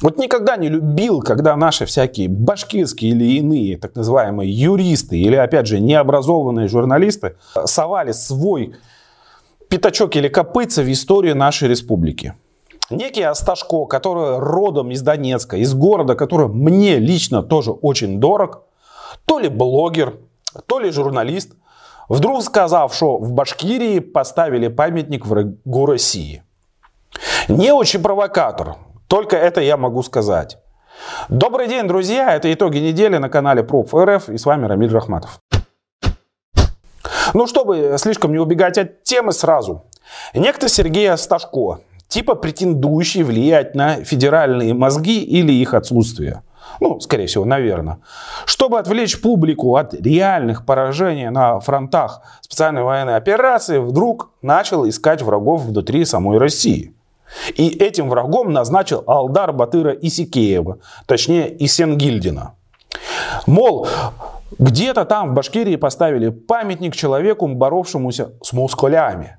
Вот никогда не любил, когда наши всякие башкирские или иные, так называемые юристы или, опять же, необразованные журналисты совали свой пятачок или копытца в историю нашей республики. Некий Асташко, который родом из Донецка, из города, который мне лично тоже очень дорог, то ли блогер, то ли журналист, вдруг сказав, что в Башкирии поставили памятник врагу России. Не очень провокатор, только это я могу сказать. Добрый день, друзья! Это итоги недели на канале Проф РФ и с вами Рамиль Рахматов. Ну, чтобы слишком не убегать от темы сразу. Некто Сергей Асташко, типа претендующий влиять на федеральные мозги или их отсутствие. Ну, скорее всего, наверное. Чтобы отвлечь публику от реальных поражений на фронтах специальной военной операции, вдруг начал искать врагов внутри самой России. И этим врагом назначил Алдар Батыра Исикеева, точнее Исенгильдина. Мол, где-то там в Башкирии поставили памятник человеку, боровшемуся с москалями.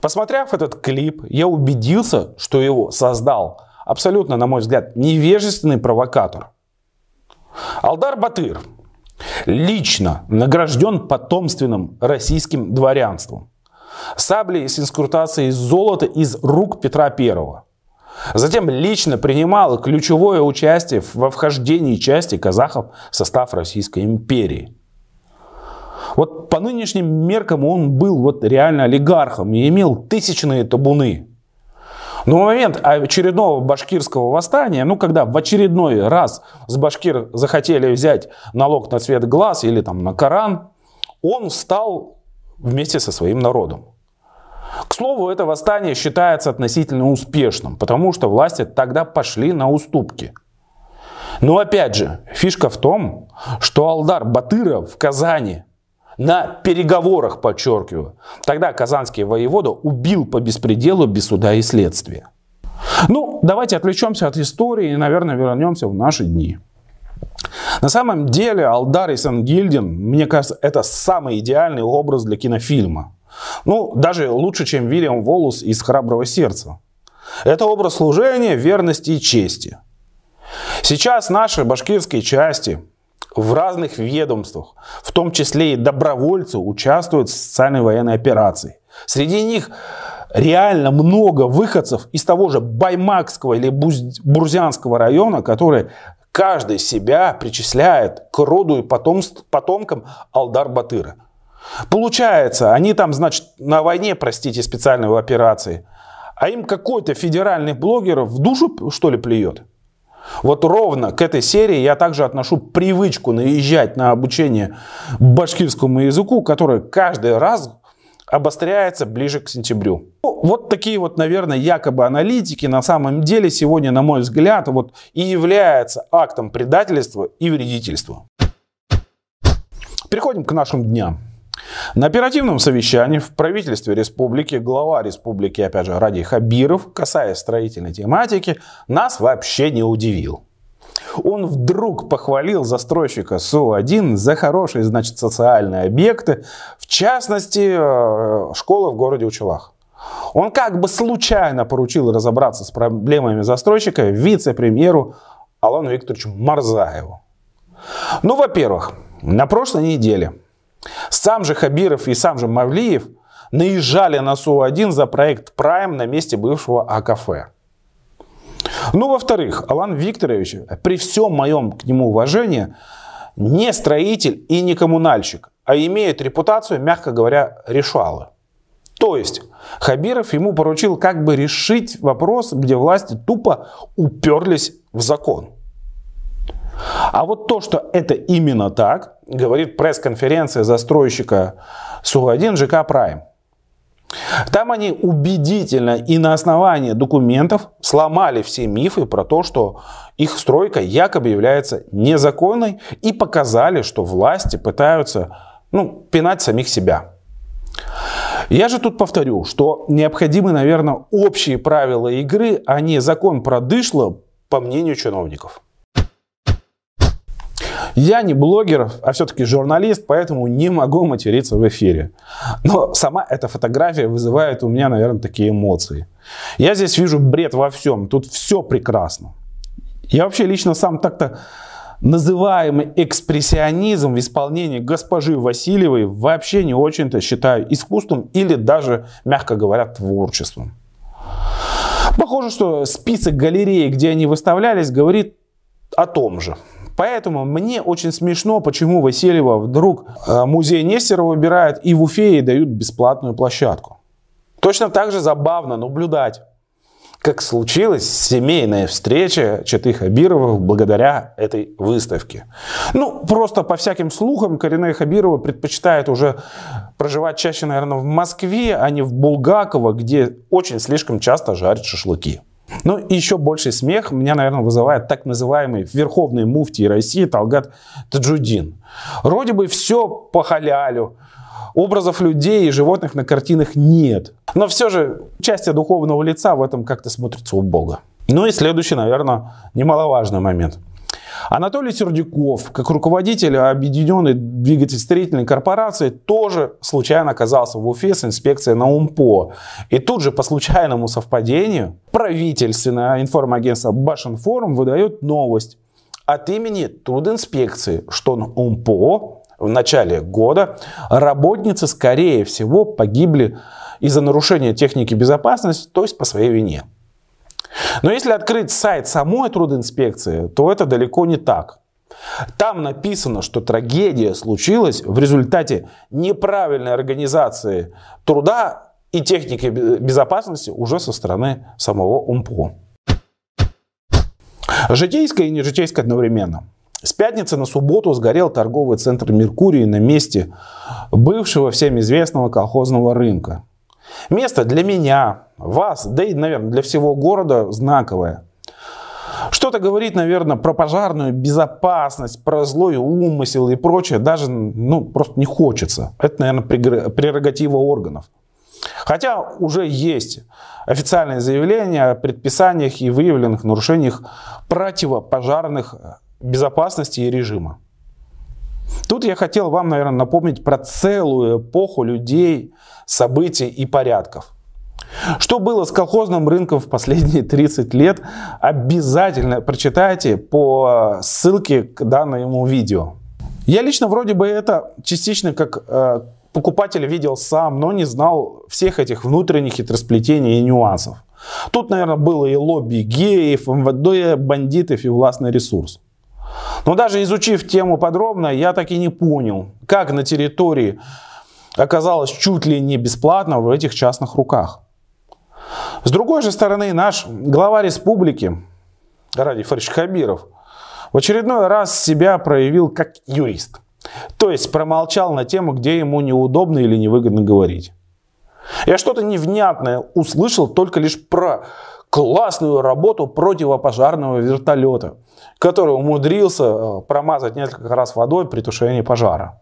Посмотрев этот клип, я убедился, что его создал абсолютно, на мой взгляд, невежественный провокатор. Алдар Батыр лично награжден потомственным российским дворянством. Саблей с инскрутацией золота из рук Петра I. Затем лично принимал ключевое участие во вхождении части казахов в состав Российской империи. Вот по нынешним меркам он был вот реально олигархом и имел тысячные табуны. Но в момент очередного башкирского восстания, ну, когда в очередной раз с башкир захотели взять налог на цвет глаз или там на Коран, он встал вместе со своим народом. К слову, это восстание считается относительно успешным, потому что власти тогда пошли на уступки. Но опять же, фишка в том, что Алдар Батыров в Казани на переговорах, подчеркиваю, тогда казанский воевода убил по беспределу без суда и следствия. Ну, давайте отвлечемся от истории и, наверное, вернемся в наши дни. На самом деле Алдар Исангильдин, мне кажется, это самый идеальный образ для кинофильма. Ну, даже лучше, чем Вильям Волус из «Храброго сердца». Это образ служения, верности и чести. Сейчас наши башкирские части в разных ведомствах, в том числе и добровольцы, участвуют в социальной военной операции. Среди них реально много выходцев из того же Баймакского или Бурзянского района, которые каждый себя причисляет к роду и потомкам Алдар Батыра. Получается, они там, значит, на войне, простите, специальной операции, а им какой-то федеральный блогер в душу, что ли, плюет? Вот ровно к этой серии я также отношу привычку наезжать на обучение башкирскому языку, которое каждый раз обостряется ближе к сентябрю. Ну, вот такие вот, наверное, якобы аналитики на самом деле сегодня, на мой взгляд, вот и является актом предательства и вредительства. Переходим к нашим дням. На оперативном совещании в правительстве республики глава республики, опять же, Ради Хабиров, касаясь строительной тематики, нас вообще не удивил. Он вдруг похвалил застройщика СУ-1 за хорошие, значит, социальные объекты, в частности, э, школы в городе Учелах. Он как бы случайно поручил разобраться с проблемами застройщика вице-премьеру Алану Викторовичу Марзаеву. Ну, во-первых, на прошлой неделе сам же Хабиров и сам же Мавлиев наезжали на СУ-1 за проект Прайм на месте бывшего АКФ. Ну, во-вторых, Алан Викторович, при всем моем к нему уважении, не строитель и не коммунальщик, а имеет репутацию, мягко говоря, решала. То есть Хабиров ему поручил как бы решить вопрос, где власти тупо уперлись в закон. А вот то, что это именно так, говорит пресс-конференция застройщика СУ-1 ЖК «Прайм». Там они убедительно и на основании документов сломали все мифы про то, что их стройка якобы является незаконной и показали, что власти пытаются ну, пинать самих себя. Я же тут повторю, что необходимы, наверное, общие правила игры, а не закон про дышло, по мнению чиновников. Я не блогер, а все-таки журналист, поэтому не могу материться в эфире. Но сама эта фотография вызывает у меня, наверное, такие эмоции. Я здесь вижу бред во всем. Тут все прекрасно. Я вообще лично сам так-то называемый экспрессионизм в исполнении госпожи Васильевой вообще не очень-то считаю искусством или даже, мягко говоря, творчеством. Похоже, что список галерей, где они выставлялись, говорит о том же. Поэтому мне очень смешно, почему Васильева вдруг э, музей Нестерова выбирает и в Уфе ей дают бесплатную площадку. Точно так же забавно наблюдать, как случилась семейная встреча Читы Хабировых благодаря этой выставке. Ну, просто по всяким слухам, Коренная Хабирова предпочитает уже проживать чаще, наверное, в Москве, а не в Булгаково, где очень слишком часто жарят шашлыки. Ну и еще больший смех меня, наверное, вызывает так называемый верховный муфтий России Талгат Таджудин. Вроде бы все по халялю, образов людей и животных на картинах нет. Но все же участие духовного лица в этом как-то смотрится у Бога. Ну и следующий, наверное, немаловажный момент. Анатолий Сердюков, как руководитель Объединенной двигателестроительной корпорации, тоже случайно оказался в Уфе с инспекцией на УМПО. И тут же по случайному совпадению правительственное информагентство Башинформ выдает новость от имени трудинспекции, что на УМПО в начале года работницы, скорее всего, погибли из-за нарушения техники безопасности, то есть по своей вине. Но если открыть сайт самой трудинспекции, то это далеко не так. Там написано, что трагедия случилась в результате неправильной организации труда и техники безопасности уже со стороны самого УМПО. Житейское и нежитейское одновременно. С пятницы на субботу сгорел торговый центр «Меркурий» на месте бывшего всем известного колхозного рынка. Место для меня, вас, да и, наверное, для всего города знаковое. Что-то говорит, наверное, про пожарную безопасность, про злой умысел и прочее даже ну, просто не хочется. Это, наверное, прерогатива органов. Хотя уже есть официальные заявления о предписаниях и выявленных нарушениях противопожарных безопасности и режима. Тут я хотел вам, наверное, напомнить про целую эпоху людей, событий и порядков. Что было с колхозным рынком в последние 30 лет, обязательно прочитайте по ссылке к данному видео. Я лично вроде бы это частично как э, покупатель видел сам, но не знал всех этих внутренних хитросплетений и нюансов. Тут, наверное, было и лобби геев, МВД, бандитов и властный ресурс. Но даже изучив тему подробно, я так и не понял, как на территории оказалось чуть ли не бесплатно в этих частных руках. С другой же стороны, наш глава республики, Ради Фарич Хабиров, в очередной раз себя проявил как юрист. То есть промолчал на тему, где ему неудобно или невыгодно говорить. Я что-то невнятное услышал только лишь про классную работу противопожарного вертолета, который умудрился э, промазать несколько раз водой при тушении пожара.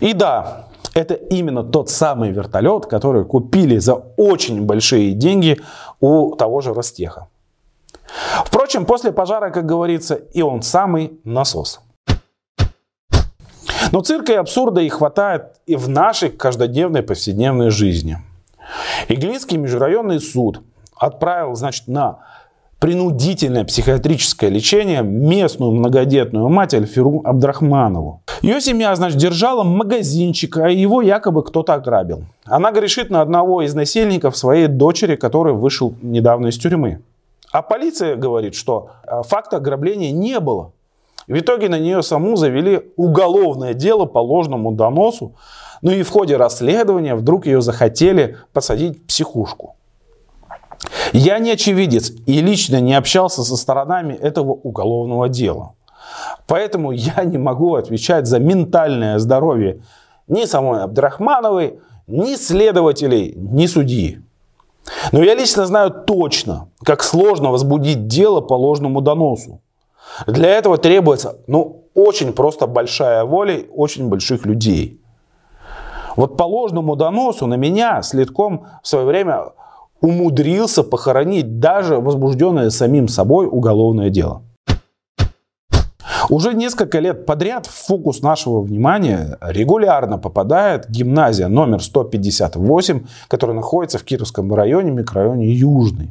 И да, это именно тот самый вертолет, который купили за очень большие деньги у того же Ростеха. Впрочем, после пожара, как говорится, и он самый насос. Но цирка и абсурда и хватает и в нашей каждодневной повседневной жизни. Иглинский межрайонный суд отправил, значит, на принудительное психиатрическое лечение местную многодетную мать Альфиру Абдрахманову. Ее семья, значит, держала магазинчик, а его якобы кто-то ограбил. Она грешит на одного из насильников своей дочери, который вышел недавно из тюрьмы. А полиция говорит, что э, факта ограбления не было. В итоге на нее саму завели уголовное дело по ложному доносу. Ну и в ходе расследования вдруг ее захотели посадить в психушку. Я не очевидец и лично не общался со сторонами этого уголовного дела. Поэтому я не могу отвечать за ментальное здоровье ни самой Абдрахмановой, ни следователей, ни судьи. Но я лично знаю точно, как сложно возбудить дело по ложному доносу. Для этого требуется, ну, очень просто большая воля очень больших людей. Вот по ложному доносу на меня следком в свое время умудрился похоронить даже возбужденное самим собой уголовное дело. Уже несколько лет подряд в фокус нашего внимания регулярно попадает гимназия номер 158, которая находится в Кировском районе, микрорайоне Южный.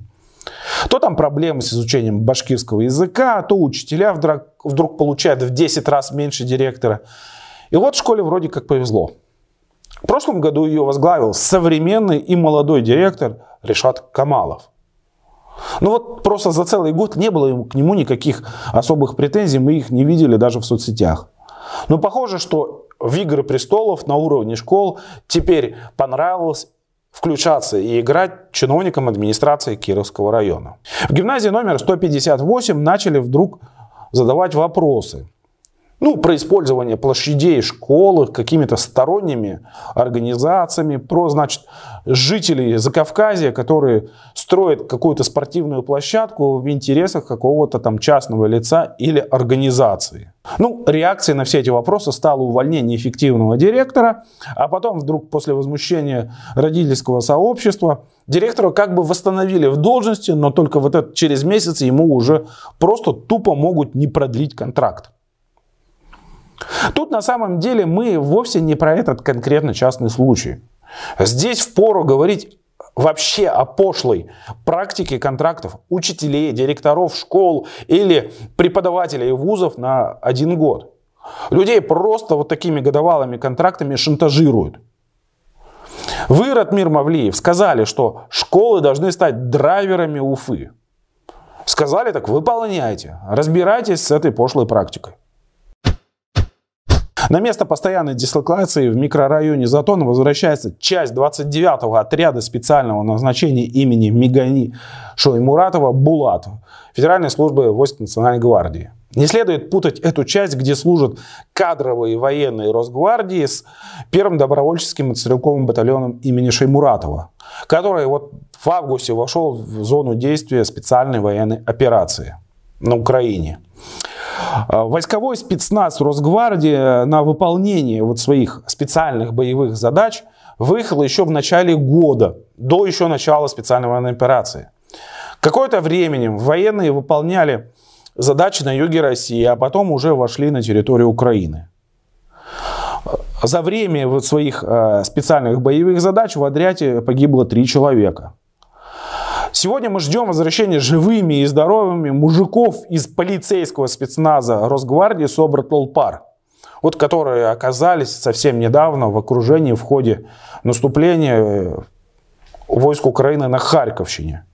То там проблемы с изучением башкирского языка, то учителя вдруг, вдруг получают в 10 раз меньше директора. И вот школе вроде как повезло. В прошлом году ее возглавил современный и молодой директор Решат Камалов. Ну вот просто за целый год не было к нему никаких особых претензий, мы их не видели даже в соцсетях. Но похоже, что в «Игры престолов» на уровне школ теперь понравилось включаться и играть чиновникам администрации Кировского района. В гимназии номер 158 начали вдруг задавать вопросы ну, про использование площадей школы какими-то сторонними организациями, про, значит, жителей Закавказья, которые строят какую-то спортивную площадку в интересах какого-то там частного лица или организации. Ну, реакцией на все эти вопросы стало увольнение эффективного директора, а потом вдруг после возмущения родительского сообщества директора как бы восстановили в должности, но только вот это через месяц ему уже просто тупо могут не продлить контракт. Тут на самом деле мы вовсе не про этот конкретно частный случай. Здесь впору говорить вообще о пошлой практике контрактов учителей, директоров школ или преподавателей вузов на один год. Людей просто вот такими годовалыми контрактами шантажируют. Вы, Ратмир Мавлиев, сказали, что школы должны стать драйверами Уфы. Сказали, так выполняйте. Разбирайтесь с этой пошлой практикой. На место постоянной дислокации в микрорайоне Затон возвращается часть 29-го отряда специального назначения имени Мигани Шоймуратова «Булат» Федеральной службы войск Национальной гвардии. Не следует путать эту часть, где служат кадровые военные Росгвардии с первым добровольческим и стрелковым батальоном имени Шеймуратова, который вот в августе вошел в зону действия специальной военной операции на Украине. А, войсковой спецназ Росгвардии на выполнение вот своих специальных боевых задач выехал еще в начале года, до еще начала специальной военной операции. Какое-то времени военные выполняли задачи на юге России, а потом уже вошли на территорию Украины. За время вот своих а, специальных боевых задач в отряде погибло три человека. Сегодня мы ждем возвращения живыми и здоровыми мужиков из полицейского спецназа Росгвардии Собратолпар, вот которые оказались совсем недавно в окружении в ходе наступления э, войск Украины на Харьковщине.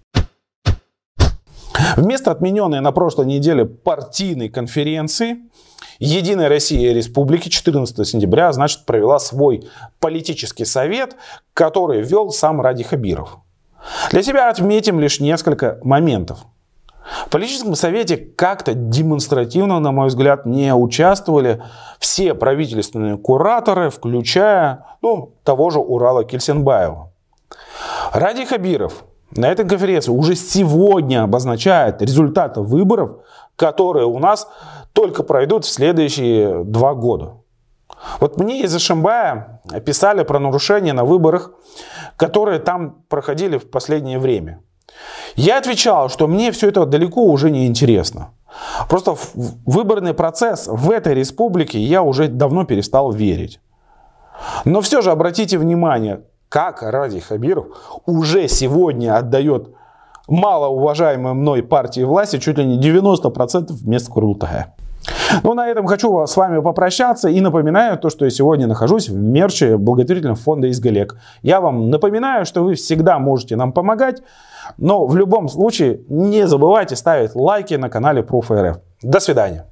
Вместо отмененной на прошлой неделе партийной конференции Единая Россия Республики 14 сентября, значит, провела свой политический совет, который вел сам Ради Хабиров. Для себя отметим лишь несколько моментов. В политическом совете как-то демонстративно, на мой взгляд, не участвовали все правительственные кураторы, включая ну, того же Урала Кельсенбаева. Ради Хабиров на этой конференции уже сегодня обозначает результаты выборов, которые у нас только пройдут в следующие два года. Вот мне из Ишимбая писали про нарушения на выборах, которые там проходили в последнее время. Я отвечал, что мне все это далеко уже не интересно. Просто в выборный процесс в этой республике я уже давно перестал верить. Но все же обратите внимание, как Ради Хабиров уже сегодня отдает малоуважаемой мной партии власти чуть ли не 90% вместо Курултая. Ну, на этом хочу с вами попрощаться и напоминаю то, что я сегодня нахожусь в мерче благотворительного фонда «Изгалек». Я вам напоминаю, что вы всегда можете нам помогать, но в любом случае не забывайте ставить лайки на канале ProofRF. До свидания.